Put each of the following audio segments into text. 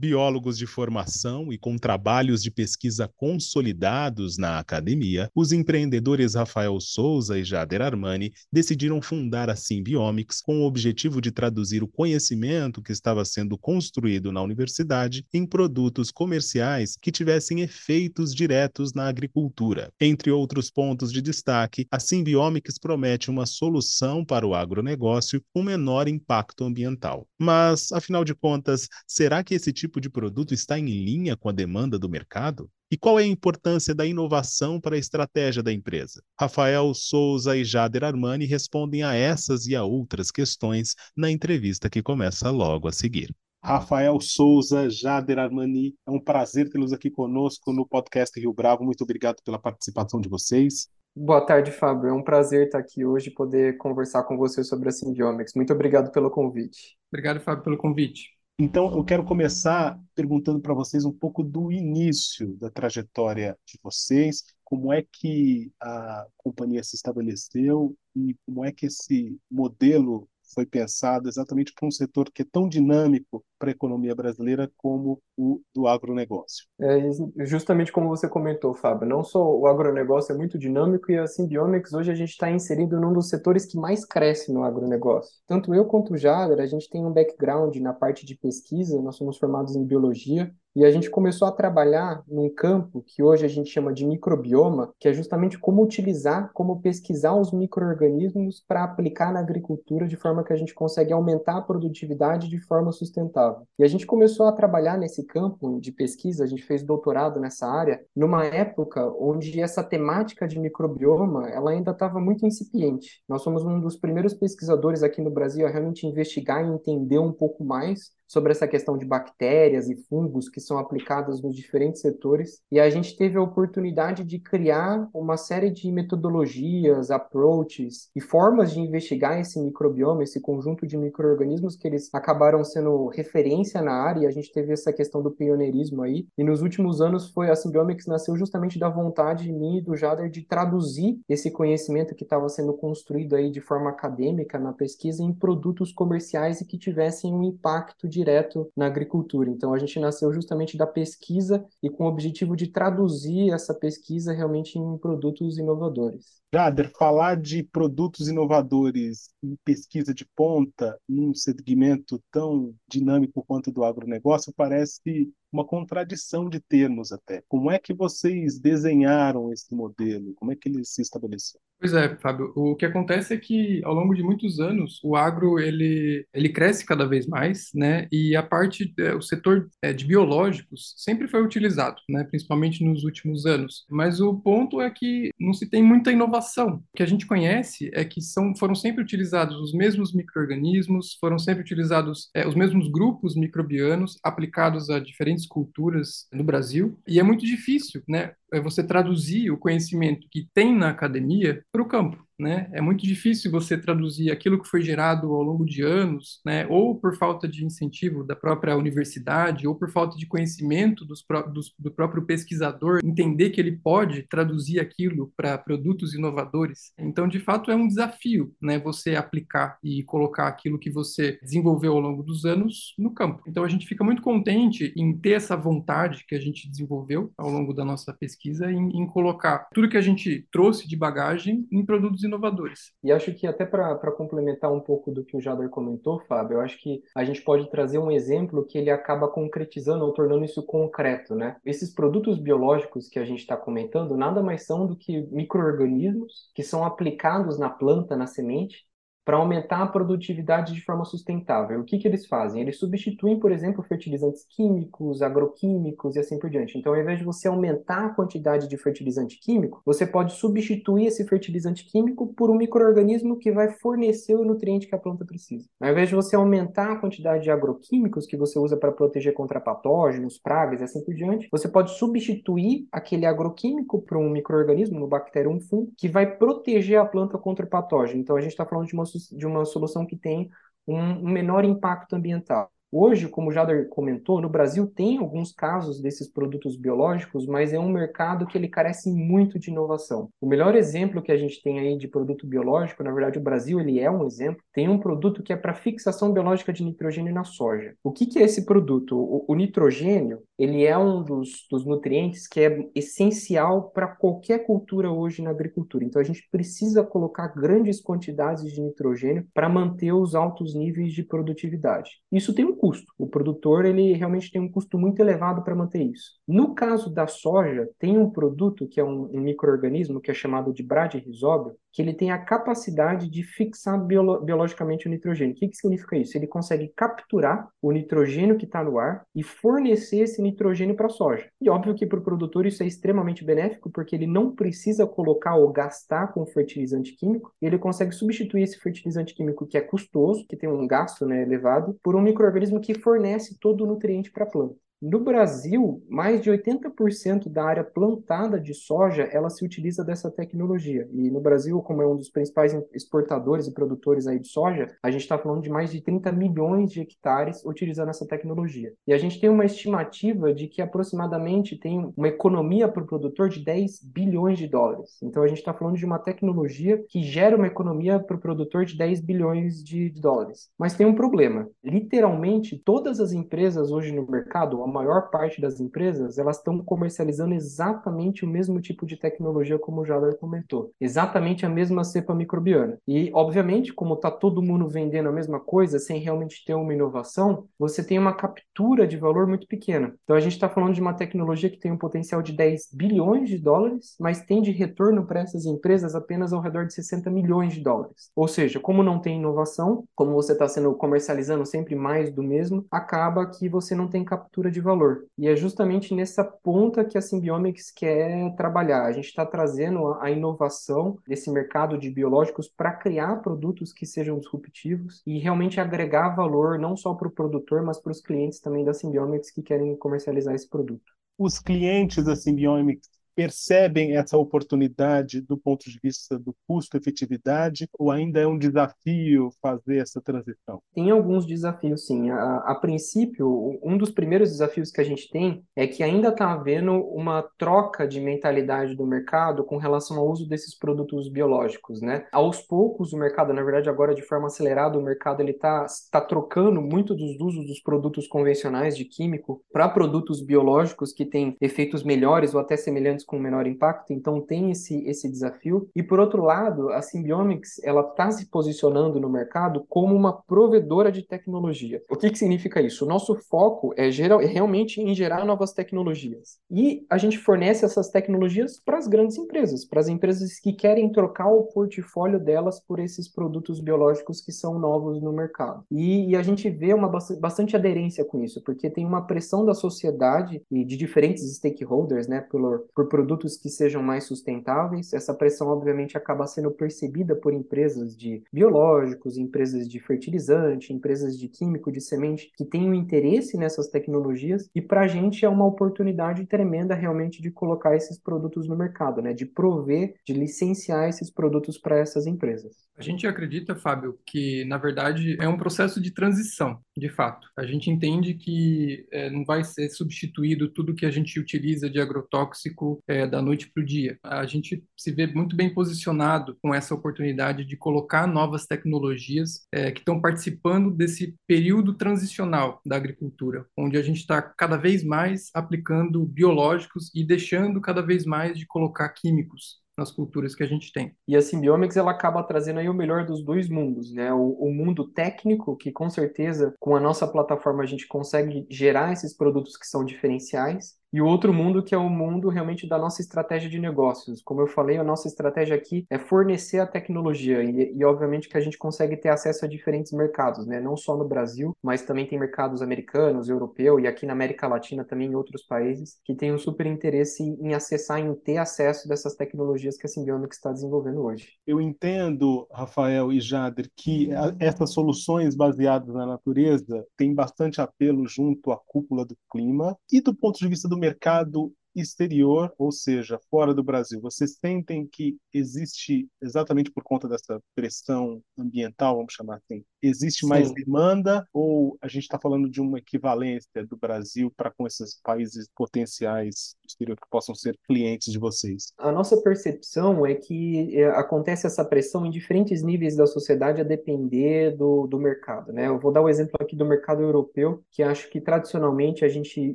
Biólogos de formação e com trabalhos de pesquisa consolidados na academia, os empreendedores Rafael Souza e Jader Armani decidiram fundar a Symbiomics com o objetivo de traduzir o conhecimento que estava sendo construído na universidade em produtos comerciais que tivessem efeitos diretos na agricultura. Entre outros pontos de destaque, a Symbiomics promete uma solução para o agronegócio com menor impacto ambiental. Mas, afinal de contas, será que esse tipo de produto está em linha com a demanda do mercado? E qual é a importância da inovação para a estratégia da empresa? Rafael Souza e Jader Armani respondem a essas e a outras questões na entrevista que começa logo a seguir. Rafael Souza, Jader Armani, é um prazer tê-los aqui conosco no podcast Rio Bravo. Muito obrigado pela participação de vocês. Boa tarde, Fábio. É um prazer estar aqui hoje e poder conversar com você sobre a Symbiomics. Muito obrigado pelo convite. Obrigado, Fábio, pelo convite. Então, eu quero começar perguntando para vocês um pouco do início da trajetória de vocês, como é que a companhia se estabeleceu e como é que esse modelo foi pensado exatamente para um setor que é tão dinâmico para a economia brasileira como o do agronegócio. É justamente como você comentou, Fábio, não só o agronegócio é muito dinâmico e a Symbiomics hoje a gente está inserido num dos setores que mais cresce no agronegócio. Tanto eu quanto o Jader, a gente tem um background na parte de pesquisa, nós somos formados em biologia, e a gente começou a trabalhar num campo que hoje a gente chama de microbioma, que é justamente como utilizar, como pesquisar os micro-organismos para aplicar na agricultura de forma que a gente consegue aumentar a produtividade de forma sustentável. E a gente começou a trabalhar nesse campo de pesquisa, a gente fez doutorado nessa área, numa época onde essa temática de microbioma ela ainda estava muito incipiente. Nós somos um dos primeiros pesquisadores aqui no Brasil a realmente investigar e entender um pouco mais sobre essa questão de bactérias e fungos que são aplicadas nos diferentes setores. E a gente teve a oportunidade de criar uma série de metodologias, approaches e formas de investigar esse microbioma, esse conjunto de micro-organismos que eles acabaram sendo referência na área. E a gente teve essa questão do pioneirismo aí. E nos últimos anos foi a Symbiomics nasceu justamente da vontade de mim e do Jader de traduzir esse conhecimento que estava sendo construído aí de forma acadêmica na pesquisa em produtos comerciais e que tivessem um impacto de direto na agricultura. Então, a gente nasceu justamente da pesquisa e com o objetivo de traduzir essa pesquisa realmente em produtos inovadores. Jader, falar de produtos inovadores e pesquisa de ponta num segmento tão dinâmico quanto o do agronegócio parece uma contradição de termos até. Como é que vocês desenharam esse modelo? Como é que ele se estabeleceu? Pois é, Fábio. O que acontece é que ao longo de muitos anos o agro ele, ele cresce cada vez mais, né? E a parte é, o setor é, de biológicos sempre foi utilizado, né? Principalmente nos últimos anos. Mas o ponto é que não se tem muita inovação. O que a gente conhece é que são foram sempre utilizados os mesmos microrganismos, foram sempre utilizados é, os mesmos grupos microbianos aplicados a diferentes culturas no Brasil. E é muito difícil, né? É você traduzir o conhecimento que tem na academia para o campo né? É muito difícil você traduzir aquilo que foi gerado ao longo de anos, né? Ou por falta de incentivo da própria universidade, ou por falta de conhecimento dos, dos, do próprio pesquisador, entender que ele pode traduzir aquilo para produtos inovadores. Então, de fato, é um desafio, né? Você aplicar e colocar aquilo que você desenvolveu ao longo dos anos no campo. Então, a gente fica muito contente em ter essa vontade que a gente desenvolveu ao longo da nossa pesquisa em, em colocar tudo que a gente trouxe de bagagem em produtos inovadores. E acho que até para complementar um pouco do que o Jader comentou, Fábio, eu acho que a gente pode trazer um exemplo que ele acaba concretizando ou tornando isso concreto, né? Esses produtos biológicos que a gente está comentando nada mais são do que micro-organismos que são aplicados na planta, na semente, para aumentar a produtividade de forma sustentável. O que, que eles fazem? Eles substituem, por exemplo, fertilizantes químicos, agroquímicos e assim por diante. Então, ao invés de você aumentar a quantidade de fertilizante químico, você pode substituir esse fertilizante químico por um microorganismo que vai fornecer o nutriente que a planta precisa. Ao invés de você aumentar a quantidade de agroquímicos que você usa para proteger contra patógenos, pragas e assim por diante, você pode substituir aquele agroquímico por um microorganismo, no bactéria, um fungo, que vai proteger a planta contra o patógeno. Então, a gente está falando de uma de uma solução que tem um menor impacto ambiental. Hoje, como o Jader comentou, no Brasil tem alguns casos desses produtos biológicos, mas é um mercado que ele carece muito de inovação. O melhor exemplo que a gente tem aí de produto biológico, na verdade o Brasil ele é um exemplo, tem um produto que é para fixação biológica de nitrogênio na soja. O que, que é esse produto? O, o nitrogênio, ele é um dos, dos nutrientes que é essencial para qualquer cultura hoje na agricultura. Então a gente precisa colocar grandes quantidades de nitrogênio para manter os altos níveis de produtividade. Isso tem um custo. O produtor ele realmente tem um custo muito elevado para manter isso. No caso da soja, tem um produto que é um, um microorganismo que é chamado de bradyrhizóbio, que ele tem a capacidade de fixar biolo biologicamente o nitrogênio. O que, que significa isso? Ele consegue capturar o nitrogênio que está no ar e fornecer esse nitrogênio para a soja. E óbvio que para o produtor isso é extremamente benéfico, porque ele não precisa colocar ou gastar com fertilizante químico, ele consegue substituir esse fertilizante químico que é custoso, que tem um gasto né, elevado, por um microorganismo que fornece todo o nutriente para a planta. No Brasil, mais de 80% da área plantada de soja, ela se utiliza dessa tecnologia. E no Brasil, como é um dos principais exportadores e produtores aí de soja, a gente está falando de mais de 30 milhões de hectares utilizando essa tecnologia. E a gente tem uma estimativa de que aproximadamente tem uma economia para o produtor de 10 bilhões de dólares. Então a gente está falando de uma tecnologia que gera uma economia para o produtor de 10 bilhões de dólares. Mas tem um problema. Literalmente, todas as empresas hoje no mercado, maior parte das empresas, elas estão comercializando exatamente o mesmo tipo de tecnologia como o Jader comentou. Exatamente a mesma cepa microbiana. E, obviamente, como está todo mundo vendendo a mesma coisa, sem realmente ter uma inovação, você tem uma captura de valor muito pequena. Então, a gente está falando de uma tecnologia que tem um potencial de 10 bilhões de dólares, mas tem de retorno para essas empresas apenas ao redor de 60 milhões de dólares. Ou seja, como não tem inovação, como você está sendo comercializando sempre mais do mesmo, acaba que você não tem captura de de valor. E é justamente nessa ponta que a Symbiomics quer trabalhar. A gente está trazendo a inovação desse mercado de biológicos para criar produtos que sejam disruptivos e realmente agregar valor não só para o produtor, mas para os clientes também da Symbiomics que querem comercializar esse produto. Os clientes da Symbiomics percebem essa oportunidade do ponto de vista do custo-efetividade ou ainda é um desafio fazer essa transição? Tem alguns desafios, sim. A, a princípio, um dos primeiros desafios que a gente tem é que ainda está havendo uma troca de mentalidade do mercado com relação ao uso desses produtos biológicos, né? Aos poucos, o mercado, na verdade, agora de forma acelerada, o mercado ele está tá trocando muito dos usos dos produtos convencionais de químico para produtos biológicos que têm efeitos melhores ou até semelhantes com menor impacto, então tem esse, esse desafio. E por outro lado, a Symbiomics ela está se posicionando no mercado como uma provedora de tecnologia. O que, que significa isso? O nosso foco é, geral, é realmente em gerar novas tecnologias. E a gente fornece essas tecnologias para as grandes empresas, para as empresas que querem trocar o portfólio delas por esses produtos biológicos que são novos no mercado. E, e a gente vê uma bastante aderência com isso, porque tem uma pressão da sociedade e de diferentes stakeholders, né, por, por produtos que sejam mais sustentáveis. Essa pressão, obviamente, acaba sendo percebida por empresas de biológicos, empresas de fertilizante, empresas de químico, de semente, que têm um interesse nessas tecnologias. E para a gente é uma oportunidade tremenda realmente de colocar esses produtos no mercado, né? de prover, de licenciar esses produtos para essas empresas. A gente acredita, Fábio, que na verdade é um processo de transição, de fato. A gente entende que é, não vai ser substituído tudo que a gente utiliza de agrotóxico é, da noite para o dia. A gente se vê muito bem posicionado com essa oportunidade de colocar novas tecnologias é, que estão participando desse período transicional da agricultura, onde a gente está cada vez mais aplicando biológicos e deixando cada vez mais de colocar químicos nas culturas que a gente tem. E a Symbiomics ela acaba trazendo aí o melhor dos dois mundos, né? O, o, mundo técnico, que com certeza com a nossa plataforma a gente consegue gerar esses produtos que são diferenciais, e o outro mundo que é o mundo realmente da nossa estratégia de negócios. Como eu falei, a nossa estratégia aqui é fornecer a tecnologia e, e, obviamente que a gente consegue ter acesso a diferentes mercados, né? Não só no Brasil, mas também tem mercados americanos, europeu e aqui na América Latina também em outros países que têm um super interesse em acessar, em ter acesso dessas tecnologias que a Symbiomics está desenvolvendo hoje. Eu entendo, Rafael e Jader, que essas soluções baseadas na natureza têm bastante apelo junto à cúpula do clima e do ponto de vista do mercado exterior, ou seja, fora do Brasil, vocês sentem que existe, exatamente por conta dessa pressão ambiental, vamos chamar assim, Existe mais Sim. demanda ou a gente está falando de uma equivalência do Brasil para com esses países potenciais exterior que possam ser clientes de vocês? A nossa percepção é que é, acontece essa pressão em diferentes níveis da sociedade a depender do, do mercado. Né? Eu vou dar o um exemplo aqui do mercado europeu, que acho que tradicionalmente a gente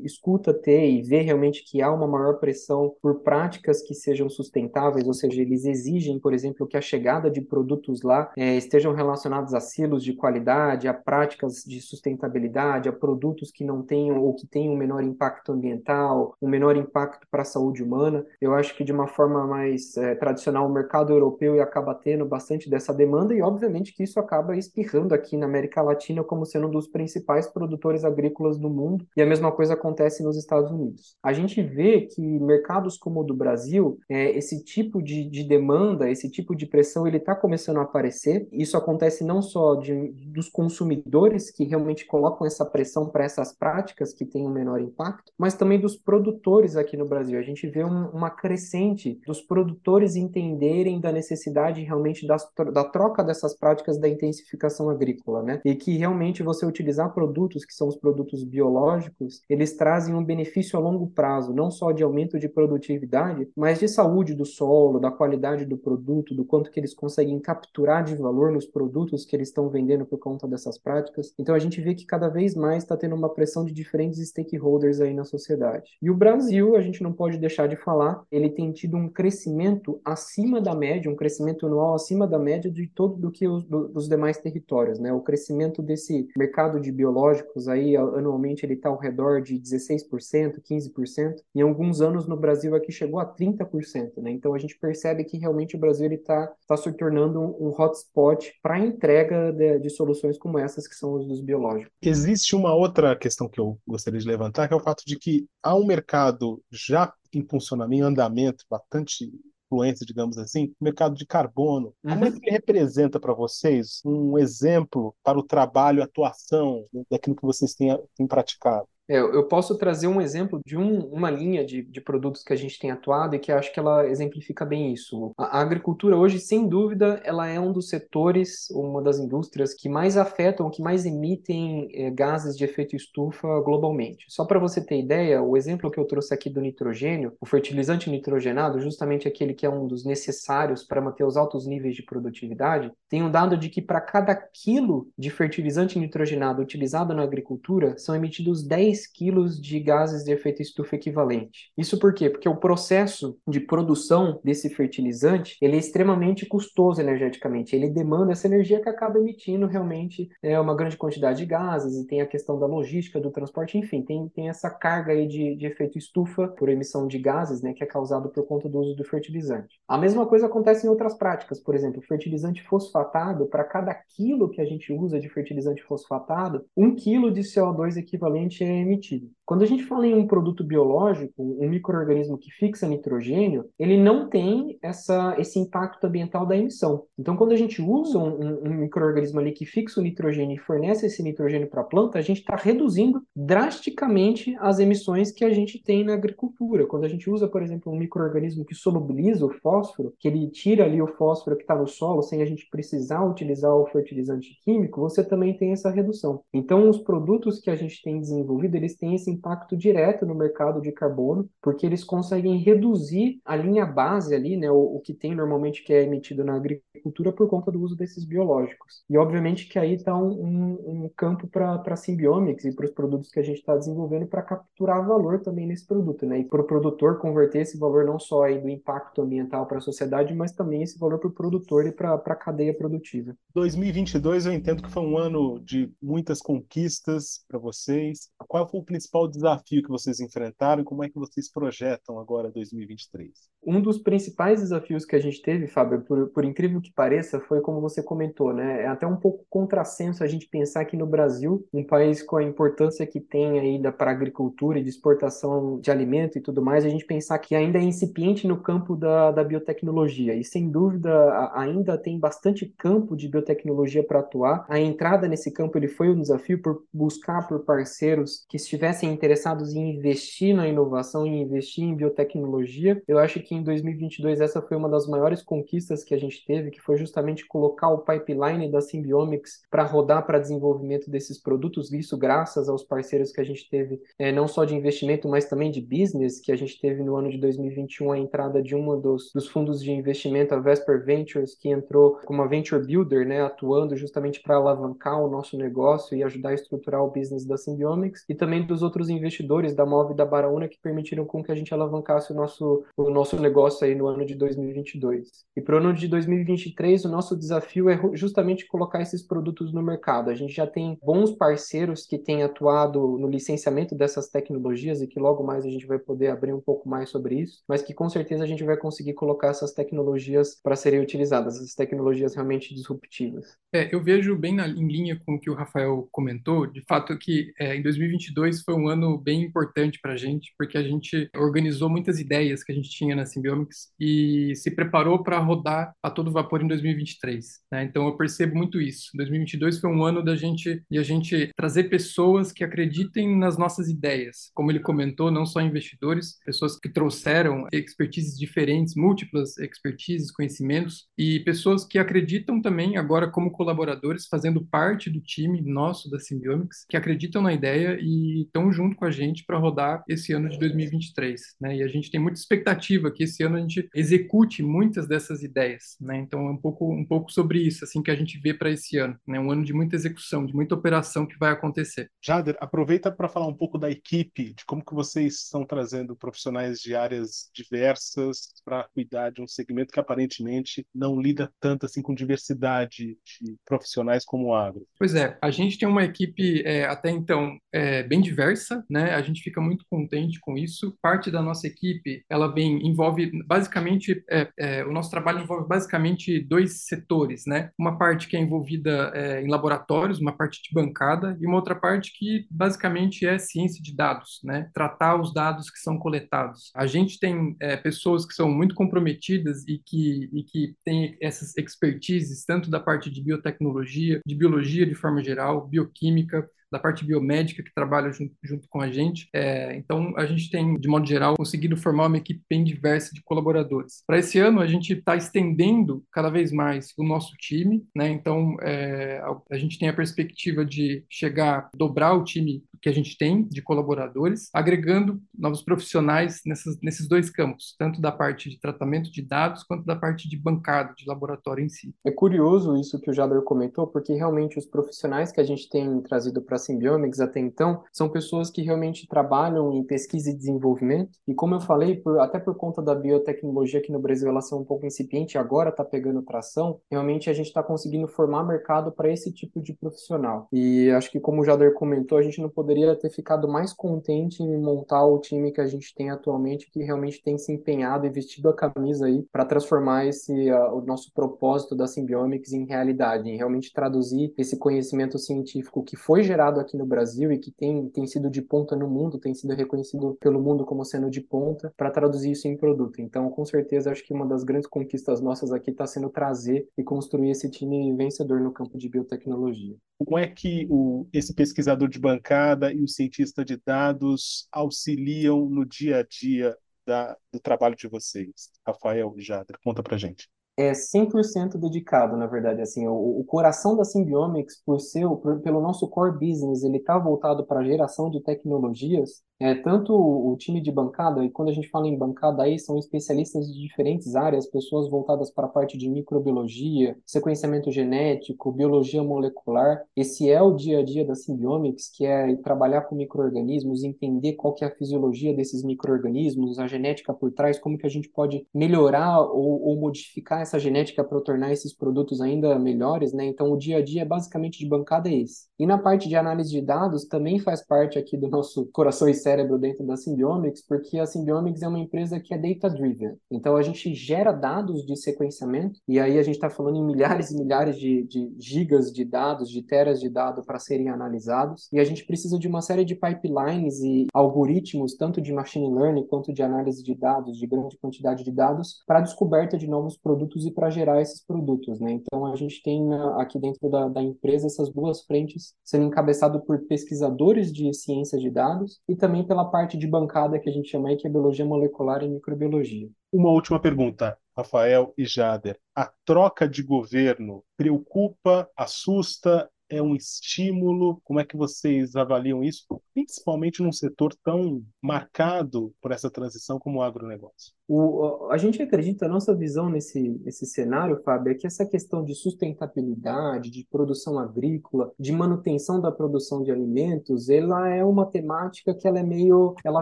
escuta ter e vê realmente que há uma maior pressão por práticas que sejam sustentáveis, ou seja, eles exigem, por exemplo, que a chegada de produtos lá é, estejam relacionados a silos de qualidade, a práticas de sustentabilidade, a produtos que não tenham ou que tenham um menor impacto ambiental, um menor impacto para a saúde humana. Eu acho que de uma forma mais é, tradicional o mercado europeu acaba tendo bastante dessa demanda e obviamente que isso acaba espirrando aqui na América Latina como sendo um dos principais produtores agrícolas do mundo e a mesma coisa acontece nos Estados Unidos. A gente vê que mercados como o do Brasil, é, esse tipo de, de demanda, esse tipo de pressão, ele está começando a aparecer. Isso acontece não só de, dos consumidores que realmente colocam essa pressão para essas práticas que têm um menor impacto, mas também dos produtores aqui no Brasil. A gente vê um, uma crescente dos produtores entenderem da necessidade realmente das, da troca dessas práticas da intensificação agrícola, né? E que realmente você utilizar produtos que são os produtos biológicos, eles trazem um benefício a longo prazo, não só de aumento de produtividade, mas de saúde do solo, da qualidade do produto, do quanto que eles conseguem capturar de valor nos produtos que eles estão vendendo por conta dessas práticas. Então a gente vê que cada vez mais está tendo uma pressão de diferentes stakeholders aí na sociedade. E o Brasil, a gente não pode deixar de falar, ele tem tido um crescimento acima da média, um crescimento anual acima da média de todo do que os do, dos demais territórios, né? O crescimento desse mercado de biológicos aí anualmente ele está ao redor de 16%, 15%. Em alguns anos no Brasil aqui chegou a 30%, né? Então a gente percebe que realmente o Brasil está tá se tornando um, um hotspot para entrega de, de, soluções como essas que são os dos biológicos. Existe uma outra questão que eu gostaria de levantar, que é o fato de que há um mercado já em funcionamento, em andamento, bastante influência, digamos assim, o mercado de carbono. Uhum. Como é que ele representa para vocês um exemplo para o trabalho, atuação daquilo que vocês têm, têm praticado? É, eu posso trazer um exemplo de um, uma linha de, de produtos que a gente tem atuado e que acho que ela exemplifica bem isso. A, a, agricultura hoje, sem dúvida, ela é um dos setores, uma das indústrias que mais afetam, que mais emitem é, gases de efeito estufa globalmente. Só para você ter ideia, o exemplo que eu trouxe aqui do nitrogênio, o fertilizante nitrogenado, justamente aquele que é um dos necessários para manter os altos níveis de produtividade, tem um dado de que para cada quilo de fertilizante nitrogenado utilizado na agricultura, são emitidos 10 10 quilos de gases de efeito estufa equivalente. Isso por quê? Porque o processo de produção desse fertilizante ele é extremamente custoso energeticamente. Ele demanda essa energia que acaba emitindo realmente é, uma grande quantidade de gases e tem a questão da logística, do transporte, enfim, tem, tem essa carga aí de, de efeito estufa por emissão de gases, né, que é causado por conta do uso do fertilizante. A mesma coisa acontece em outras práticas, por exemplo, fertilizante fosfatado, para cada quilo que a gente usa de fertilizante fosfatado, um quilo de CO2 equivalente é emitido. Quando a gente fala em um produto biológico, um microorganismo que fixa nitrogênio, ele não tem essa, esse impacto ambiental da emissão. Então, quando a gente usa um, um microorganismo ali que fixa o nitrogênio e fornece esse nitrogênio para a planta, a gente está reduzindo drasticamente as emissões que a gente tem na agricultura. Quando a gente usa, por exemplo, um microorganismo que solubiliza o fósforo, que ele tira ali o fósforo que está no solo sem a gente precisar utilizar o fertilizante químico, você também tem essa redução. Então, os produtos que a gente tem desenvolvido, eles têm esse impacto direto no mercado de carbono, porque eles conseguem reduzir a linha base ali, né, o, o que tem normalmente que é emitido na agricultura por conta do uso desses biológicos. E obviamente que aí está um, um, campo para Symbiomics e para os produtos que a gente está desenvolvendo para capturar valor também nesse produto, né, e para o produtor converter esse valor não só aí do impacto ambiental para a sociedade, mas também esse valor para o produtor e para a cadeia produtiva. 2022 eu entendo que foi um ano de muitas conquistas para vocês. Qual foi o principal principal desafio que vocês enfrentaram e como é que vocês projetam agora 2023? Um dos principais desafios que a gente teve, Fábio, por, por incrível que pareça, foi como você comentou, né? É até um pouco contrassenso a gente pensar que no Brasil, um país com a importância que tem ainda para a agricultura e de exportação de alimento e tudo mais, a gente pensar que ainda é incipiente no campo da, da biotecnologia. E sem dúvida, ainda tem bastante campo de biotecnologia para atuar. A entrada nesse campo ele foi um desafio por buscar por parceiros que estivessem interessados em investir na inovação e investir em biotecnologia. Eu acho que em 2022 essa foi uma das maiores conquistas que a gente teve, que foi justamente colocar o pipeline da Symbiomics para rodar para desenvolvimento desses produtos, isso graças aos parceiros que a gente teve, é, não só de investimento, mas também de business, que a gente teve no ano de 2021 a entrada de um dos, dos fundos de investimento, a Vesper Ventures, que entrou como uma venture builder, né, atuando justamente para alavancar o nosso negócio e ajudar a estruturar o business da Symbiomics, e também dos outros investidores da Move e da Baraúna que permitiram com que a gente alavancasse o nosso, o nosso negócio aí no ano de 2022. E para o ano de 2023, o nosso desafio é justamente colocar esses produtos no mercado. A gente já tem bons parceiros que têm atuado no licenciamento dessas tecnologias e que logo mais a gente vai poder abrir um pouco mais sobre isso, mas que com certeza a gente vai conseguir colocar essas tecnologias para serem utilizadas, essas tecnologias realmente disruptivas. É, eu vejo bem na, em linha com o que o Rafael comentou, de fato que é, em 2022 foi um ano bem importante para a gente, porque a gente organizou muitas ideias que a gente tinha na Symbiomics e se preparou para rodar a todo vapor em 2023. Né? Então eu percebo muito isso. 2022 foi um ano da gente de a gente trazer pessoas que acreditem nas nossas ideias, como ele comentou, não só investidores, pessoas que trouxeram expertises diferentes, múltiplas expertises, conhecimentos e pessoas que acreditam também agora como colaboradores, fazendo parte do time nosso da Symbiomics, que acreditam na ideia e estão junto com a gente para rodar esse ano de 2023, né? E a gente tem muita expectativa que esse ano a gente execute muitas dessas ideias, né? Então é um pouco um pouco sobre isso assim que a gente vê para esse ano, né? Um ano de muita execução, de muita operação que vai acontecer. Jader, aproveita para falar um pouco da equipe, de como que vocês estão trazendo profissionais de áreas diversas para cuidar de um segmento que aparentemente não lida tanto assim com diversidade de profissionais como o agro. Pois é, a gente tem uma equipe é, até então é, bem diversa, né? A gente fica muito contente com isso. Parte da nossa equipe, ela envolve basicamente é, é, o nosso trabalho envolve basicamente dois setores, né? Uma parte que é envolvida é, em laboratórios, uma parte de bancada e uma outra parte que basicamente é ciência de dados, né? Tratar os dados que são coletados. A gente tem é, pessoas que são muito comprometidas e que e que têm essas expertises tanto da parte de biotecnologia, de biologia de forma geral, bioquímica, da parte biomédica que trabalha junto, junto com a gente. É, então, a gente tem, de modo geral, conseguido formar uma equipe bem diversa de colaboradores. Para esse ano, a gente está estendendo cada vez mais o nosso time, né? Então, é, a, a gente tem a perspectiva de chegar, dobrar o time que a gente tem de colaboradores, agregando novos profissionais nessas, nesses dois campos, tanto da parte de tratamento de dados quanto da parte de bancada, de laboratório em si. É curioso isso que o Jader comentou, porque realmente os profissionais que a gente tem trazido para a Symbiomics até então são pessoas que realmente trabalham em pesquisa e desenvolvimento, e como eu falei, por, até por conta da biotecnologia aqui no Brasil ela ser um pouco incipiente, agora está pegando tração, realmente a gente está conseguindo formar mercado para esse tipo de profissional. E acho que como o Jader comentou, a gente não poderia poderia ter ficado mais contente em montar o time que a gente tem atualmente, que realmente tem se empenhado e vestido a camisa aí para transformar esse uh, o nosso propósito da Symbiomics em realidade, em realmente traduzir esse conhecimento científico que foi gerado aqui no Brasil e que tem, tem sido de ponta no mundo, tem sido reconhecido pelo mundo como sendo de ponta, para traduzir isso em produto. Então, com certeza, acho que uma das grandes conquistas nossas aqui está sendo trazer e construir esse time vencedor no campo de biotecnologia. Como é que o, esse pesquisador de bancada e o cientista de dados auxiliam no dia a dia da, do trabalho de vocês? Rafael Jader, conta pra gente é 100% dedicado, na verdade, assim, o, o coração da Symbiomics, por ser, por, pelo nosso core business, ele está voltado para a geração de tecnologias, é, tanto o time de bancada, e quando a gente fala em bancada aí, são especialistas de diferentes áreas, pessoas voltadas para a parte de microbiologia, sequenciamento genético, biologia molecular. Esse é o dia a dia da Symbiomics, que é trabalhar com micro-organismos, entender qual que é a fisiologia desses micro-organismos, a genética por trás, como que a gente pode melhorar ou, ou modificar essa genética para tornar esses produtos ainda melhores, né? Então, o dia a dia basicamente de bancada é esse. E na parte de análise de dados, também faz parte aqui do nosso coração cérebro dentro da Symbiomics, porque a Symbiomics é uma empresa que é data-driven. Então, a gente gera dados de sequenciamento, e aí a gente está falando em milhares e milhares de, de gigas de dados, de teras de dados para serem analisados, e a gente precisa de uma série de pipelines e algoritmos, tanto de machine learning quanto de análise de dados, de grande quantidade de dados, para descoberta de novos produtos e para gerar esses produtos. Né? Então, a gente tem aqui dentro da, da empresa essas duas frentes sendo encabeçado por pesquisadores de ciência de dados e também pela parte de bancada que a gente chama aí, que é biologia molecular e microbiologia. Uma última pergunta. Rafael e Jader, a troca de governo preocupa, assusta, é um estímulo? Como é que vocês avaliam isso, principalmente num setor tão marcado por essa transição como o agronegócio? O, a gente acredita, a nossa visão nesse, nesse cenário, Fábio, é que essa questão de sustentabilidade, de produção agrícola, de manutenção da produção de alimentos, ela é uma temática que ela é meio, ela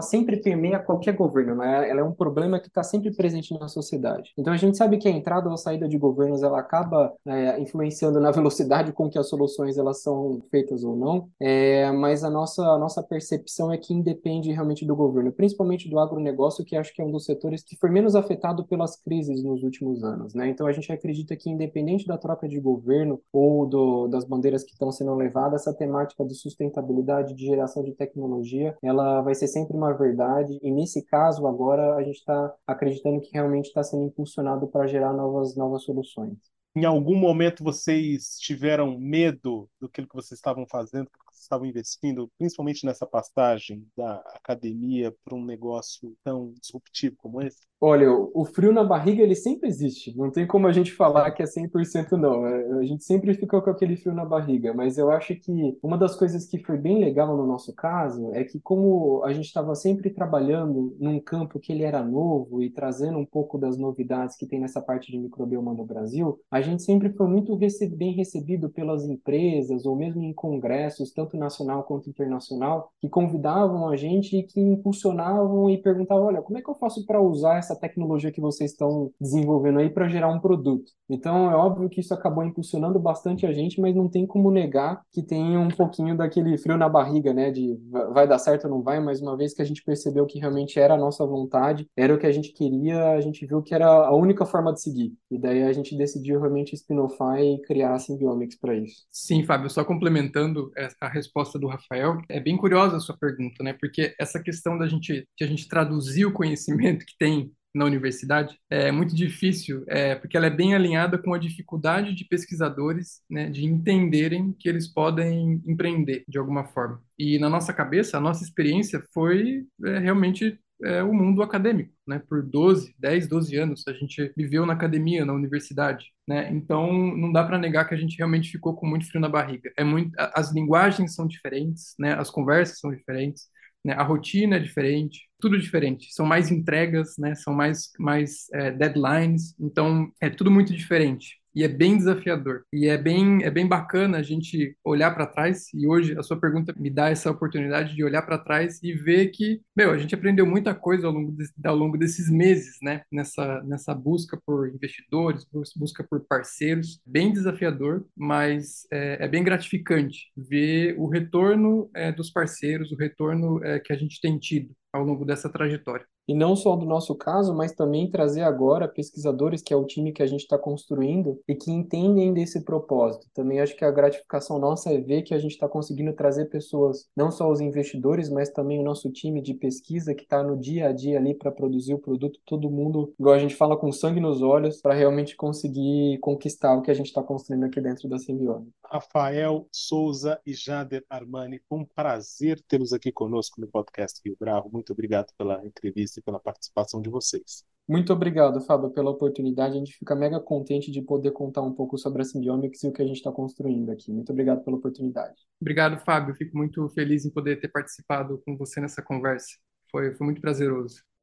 sempre permeia qualquer governo, né? ela é um problema que está sempre presente na sociedade. Então a gente sabe que a entrada ou a saída de governos, ela acaba é, influenciando na velocidade com que as soluções elas são feitas ou não, é, mas a nossa, a nossa percepção é que independe realmente do governo, principalmente do agronegócio, que acho que é um dos setores que que foi menos afetado pelas crises nos últimos anos, né? Então a gente acredita que independente da troca de governo ou do, das bandeiras que estão sendo levadas, essa temática de sustentabilidade, de geração de tecnologia, ela vai ser sempre uma verdade. E nesse caso agora a gente está acreditando que realmente está sendo impulsionado para gerar novas novas soluções. Em algum momento vocês tiveram medo do que vocês estavam fazendo, estavam investindo, principalmente nessa passagem da academia para um negócio tão disruptivo como esse? Olha, o frio na barriga ele sempre existe. Não tem como a gente falar que é 100% não. É, a gente sempre fica com aquele frio na barriga, mas eu acho que uma das coisas que foi bem legal no nosso caso é que como a gente estava sempre trabalhando num campo que ele era novo e trazendo um pouco das novidades que tem nessa parte de microbioma no Brasil, a gente sempre foi muito bem recebido pelas empresas ou mesmo em congressos, tanto nacional quanto internacional, que convidavam a gente e que impulsionavam e perguntavam, olha, como é que eu faço para usar essa tecnologia que vocês estão desenvolvendo aí para gerar um produto. Então, é óbvio que isso acabou impulsionando bastante a gente, mas não tem como negar que tem um pouquinho daquele frio na barriga, né? De vai dar certo ou não vai, mas uma vez que a gente percebeu que realmente era a nossa vontade, era o que a gente queria, a gente viu que era a única forma de seguir. E daí a gente decidiu realmente spin-offar e criar a Symbiomics para isso. Sim, Fábio, só complementando a resposta do Rafael, é bem curiosa a sua pergunta, né? Porque essa questão da gente, que a gente traduzir o conhecimento que tem na universidade é muito difícil, é, porque ela é bem alinhada com a dificuldade de pesquisadores né, de entenderem que eles podem empreender de alguma forma. E na nossa cabeça, a nossa experiência foi é, realmente é, o mundo acadêmico, né? Por 12, 10, 12 anos a gente viveu na academia, na universidade, né? Então não dá para negar que a gente realmente ficou com muito frio na barriga. É muito, as linguagens são diferentes, né? As conversas são diferentes né? A rotina é diferente, tudo diferente. São mais entregas, né? São mais, mais é, deadlines. Então, é tudo muito diferente e é bem desafiador. E é bem, é bem bacana a gente olhar para trás, e hoje a sua pergunta me dá essa oportunidade de olhar para trás e ver que, meu, a gente aprendeu muita coisa ao longo, de, ao longo desses meses, né? Nessa, nessa busca por investidores, busca por parceiros. Bem desafiador, mas é, é bem gratificante ver o retorno é, dos parceiros, o retorno é, que a gente tem tido ao longo dessa trajetória. E não só do nosso caso, mas também trazer agora pesquisadores, que é o time que a gente está construindo e que entendem desse propósito. Também acho que a gratificação nossa é ver que a gente está conseguindo trazer pessoas, não só os investidores, mas também o nosso time de pesquisa que está no dia a dia ali para produzir o produto, todo mundo, igual a gente fala, com sangue nos olhos, para realmente conseguir conquistar o que a gente está construindo aqui dentro da Symbiose. Rafael Souza e Jader Armani, um prazer tê-los aqui conosco no podcast Rio Bravo. Muito obrigado pela entrevista e pela participação de vocês. Muito obrigado, Fábio, pela oportunidade. A gente fica mega contente de poder contar um pouco sobre a Symbiomics e o que a gente está construindo aqui. Muito obrigado pela oportunidade. Obrigado, Fábio. Fico muito feliz em poder ter participado com você nessa conversa. Foi, foi muito prazeroso.